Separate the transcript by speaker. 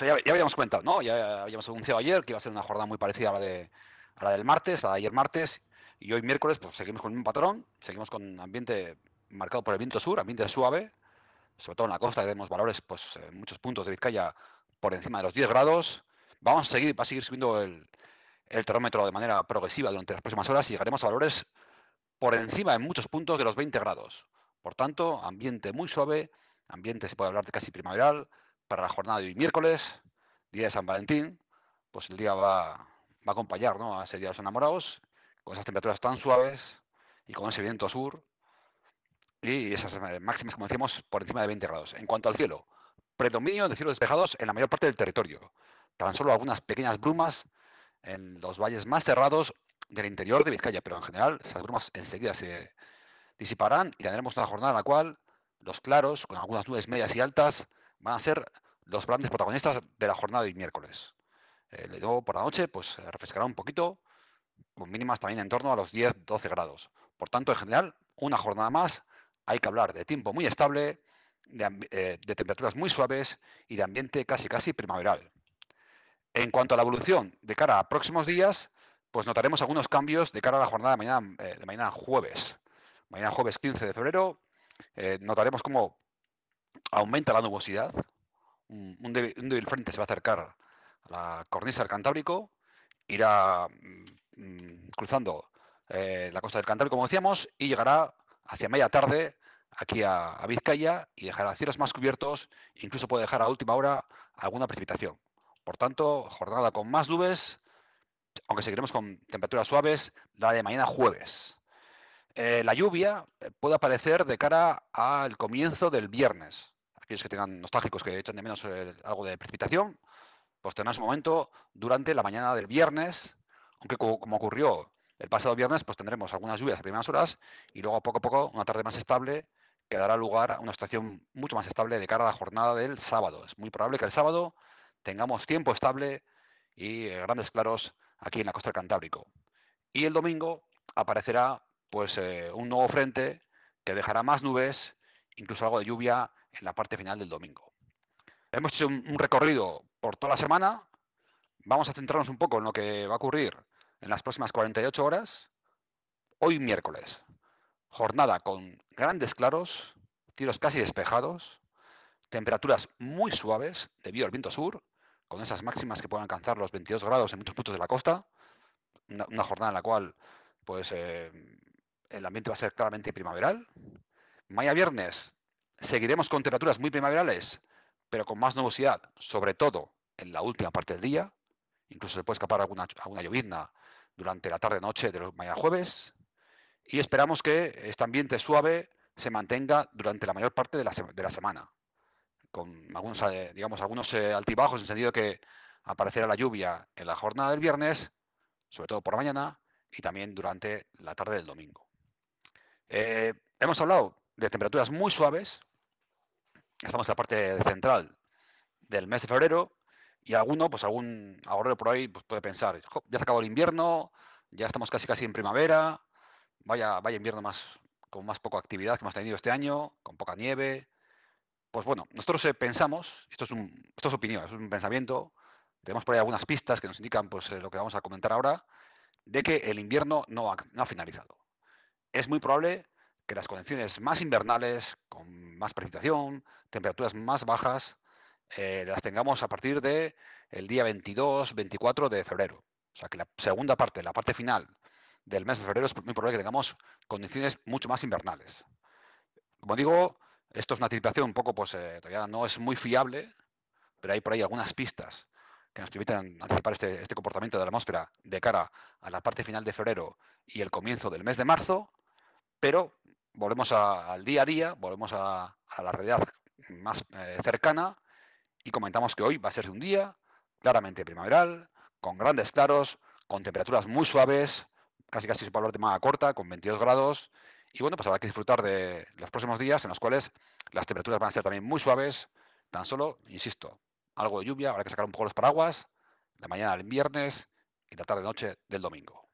Speaker 1: ya, habíamos comentado, ¿no? Ya habíamos anunciado ayer que iba a ser una jornada muy parecida a la, de, a la del martes, a la de ayer martes, y hoy miércoles pues seguimos con el mismo patrón, seguimos con ambiente marcado por el viento sur, ambiente suave, sobre todo en la costa tenemos valores, pues en muchos puntos de Vizcaya por encima de los 10 grados. Vamos a seguir, va a seguir subiendo el, termómetro de manera progresiva durante las próximas horas y llegaremos a valores por encima en muchos puntos de los 20 grados. Por tanto, ambiente muy suave, ambiente se puede hablar de casi primaveral para la jornada de hoy miércoles, día de San Valentín, pues el día va, a acompañar ¿no? a ese día de los enamorados, con esas temperaturas tan suaves y con ese viento sur y esas eh, máximas, como decíamos, por encima de 20 grados. En cuanto al cielo, predominio de cielos despejados en la mayor parte del territorio. Tan solo algunas pequeñas brumas en los valles más cerrados del interior de Vizcaya, pero en general esas brumas enseguida se disiparán y tendremos una jornada en la cual los claros, con algunas nubes medias y altas, van a ser los grandes protagonistas de la jornada de miércoles. Eh, luego por la noche, pues refrescará un poquito, con mínimas también en torno a los 10-12 grados. Por tanto, en general, una jornada más hay que hablar de tiempo muy estable, eh, de, temperaturas muy suaves y de ambiente casi casi primaveral. En cuanto a la evolución de cara a próximos días, pues notaremos algunos cambios de cara a la jornada de mañana, eh, de mañana jueves. Mañana jueves 15 de febrero eh, notaremos cómo aumenta la nubosidad. Un, débil, frente se va a acercar a la cornisa del Cantábrico, irá mm, mm, cruzando la costa del Cantábrico, como decíamos, y llegará hacia media tarde aquí a, Vizcaya y dejará cielos más cubiertos, incluso puede dejar a última hora alguna precipitación. Por tanto, jornada con más nubes, aunque seguiremos con temperaturas suaves, la de mañana jueves. Eh, la lluvia eh, puede aparecer de cara al comienzo del viernes. Aquellos que tengan nostálgicos que echan de menos algo de precipitación, pues tendrán su momento durante la mañana del viernes, aunque como ocurrió el pasado viernes pues tendremos algunas lluvias a primeras horas y luego poco a poco una tarde más estable que dará lugar a una situación mucho más estable de cara a la jornada del sábado. Es muy probable que el sábado tengamos tiempo estable y eh, grandes claros aquí en la costa del Cantábrico. Y el domingo aparecerá pues eh, un nuevo frente que dejará más nubes, incluso algo de lluvia en la parte final del domingo. Hemos hecho un recorrido por toda la semana. Vamos a centrarnos un poco en lo que va a ocurrir en las próximas 48 horas, hoy miércoles. Jornada con grandes claros, tiros casi despejados, temperaturas muy suaves debido al viento sur, con esas máximas que pueden alcanzar los 22 grados en muchos puntos de la costa. Una, jornada en la cual pues, eh, el ambiente va a ser claramente primaveral. Mañana viernes seguiremos con temperaturas muy primaverales, pero con más nubosidad, sobre todo en la última parte del día. Incluso se puede escapar alguna, alguna llovizna durante la tarde-noche de mañana jueves y esperamos que este ambiente suave se mantenga durante la mayor parte de la, semana, con algunos, eh, digamos, algunos eh, altibajos en el sentido que aparecerá la lluvia en la jornada del viernes, sobre todo por la mañana, y también durante la tarde del domingo. Eh, hemos hablado de temperaturas muy suaves, estamos en la parte central del mes de febrero, y alguno, pues algún ahorrero por ahí pues puede pensar, ya se acabó el invierno, ya estamos casi casi en primavera, vaya, vaya invierno más con más poca actividad que hemos tenido este año, con poca nieve. Pues bueno, nosotros eh, pensamos, esto es, un, esto es opinión, es un pensamiento, tenemos por ahí algunas pistas que nos indican pues, eh, lo que vamos a comentar ahora, de que el invierno no ha, no ha finalizado. Es muy probable que las condiciones más invernales, con más precipitación, temperaturas más bajas, eh, las tengamos a partir del el día 22, 24 de febrero. O sea que la segunda parte, la parte final del mes de febrero es muy probable que tengamos condiciones mucho más invernales. Como digo, esto es una anticipación un poco, pues eh, todavía no es muy fiable, pero hay por ahí algunas pistas que nos permiten anticipar este, este, comportamiento de la atmósfera de cara a la parte final de febrero y el comienzo del mes de marzo, pero volvemos al día a día, volvemos a, la realidad más eh, cercana y comentamos que hoy va a ser un día claramente primaveral, con grandes claros, con temperaturas muy suaves, casi casi su valor de manga corta, con 22 grados. Y bueno, pues habrá que disfrutar de los próximos días en los cuales las temperaturas van a ser también muy suaves, tan solo, insisto, algo de lluvia, habrá que sacar un poco los paraguas, la mañana del viernes y la tarde-noche del domingo.